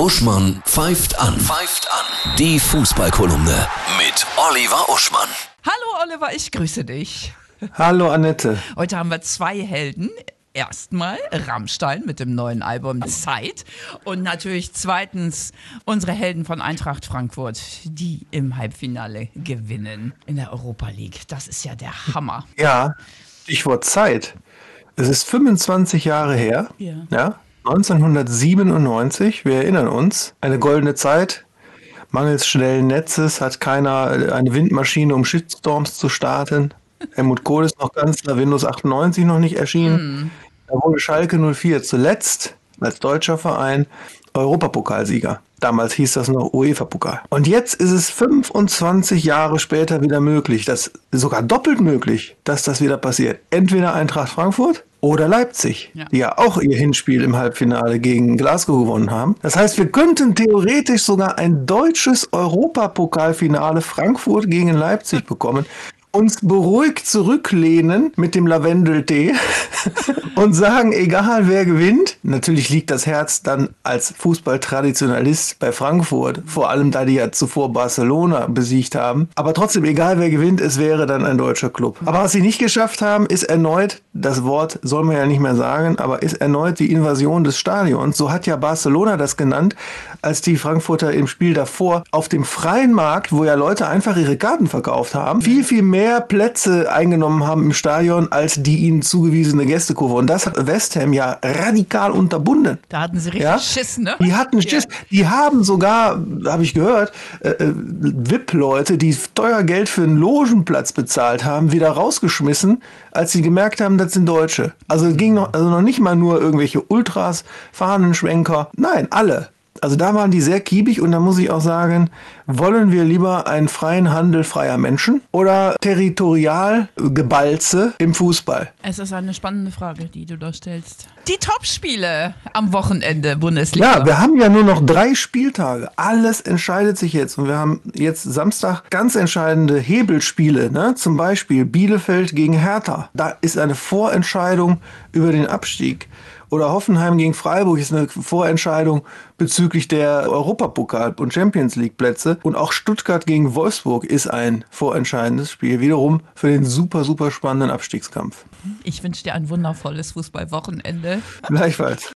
Uschmann pfeift an. Pfeift an. Die Fußballkolumne mit Oliver Uschmann. Hallo Oliver, ich grüße dich. Hallo Annette. Heute haben wir zwei Helden. Erstmal Rammstein mit dem neuen Album Zeit und natürlich zweitens unsere Helden von Eintracht Frankfurt, die im Halbfinale gewinnen in der Europa League. Das ist ja der Hammer. Ja, Stichwort Zeit. Es ist 25 Jahre her. Ja. ja 1997, wir erinnern uns, eine goldene Zeit. Mangels schnellen Netzes hat keiner eine Windmaschine, um Shitstorms zu starten. Helmut Kohl ist noch Kanzler, Windows 98 noch nicht erschienen. Da wurde Schalke 04 zuletzt als deutscher Verein Europapokalsieger. Damals hieß das noch UEFA-Pokal. Und jetzt ist es 25 Jahre später wieder möglich, das sogar doppelt möglich, dass das wieder passiert. Entweder Eintracht Frankfurt oder Leipzig, Ja. die ja auch ihr Hinspiel im Halbfinale gegen Glasgow gewonnen haben. Das heißt, wir könnten theoretisch sogar ein deutsches Europapokalfinale Frankfurt gegen Leipzig bekommen. Uns beruhigt zurücklehnen mit dem Lavendeltee und sagen, egal wer gewinnt, natürlich liegt das Herz dann als Fußballtraditionalist bei Frankfurt, vor allem da die ja zuvor Barcelona besiegt haben. Aber trotzdem, egal wer gewinnt, es wäre dann ein deutscher Club. Aber was sie nicht geschafft haben, ist erneut, das Wort soll man ja nicht mehr sagen, aber ist erneut die Invasion des Stadions. So hat ja Barcelona das genannt, als die Frankfurter im Spiel davor auf dem freien Markt, wo ja Leute einfach ihre Karten verkauft haben, viel, viel mehr Plätze eingenommen haben im Stadion als die ihnen zugewiesene Gästekurve. Und das hat West Ham ja radikal unterbunden. Da hatten sie richtig Ja? Schiss, ne? Die hatten Schiss. Die haben sogar, habe ich gehört, äh, äh, VIP-Leute, die teuer Geld für einen Logenplatz bezahlt haben, wieder rausgeschmissen, als sie gemerkt haben, das sind Deutsche. Also es ging noch, also noch nicht mal nur irgendwelche Ultras, Fahnenschwenker. Nein, alle. Also da waren die sehr kiebig und da muss ich auch sagen, wollen wir lieber einen freien Handel freier Menschen oder Territorialgebalze im Fußball? Es ist eine spannende Frage, die du da stellst. Die Topspiele am Wochenende Bundesliga. Ja, wir haben ja nur noch drei Spieltage. Alles entscheidet sich jetzt. Und wir haben jetzt Samstag ganz entscheidende Hebelspiele. Ne? Zum Beispiel Bielefeld gegen Hertha. Da ist eine Vorentscheidung über den Abstieg. Oder Hoffenheim gegen Freiburg ist eine Vorentscheidung bezüglich der Europapokal- und Champions League-Plätze. Und auch Stuttgart gegen Wolfsburg ist ein vorentscheidendes Spiel. Wiederum für den super, super spannenden Abstiegskampf. Ich wünsche dir ein wundervolles Fußballwochenende. Gleichfalls.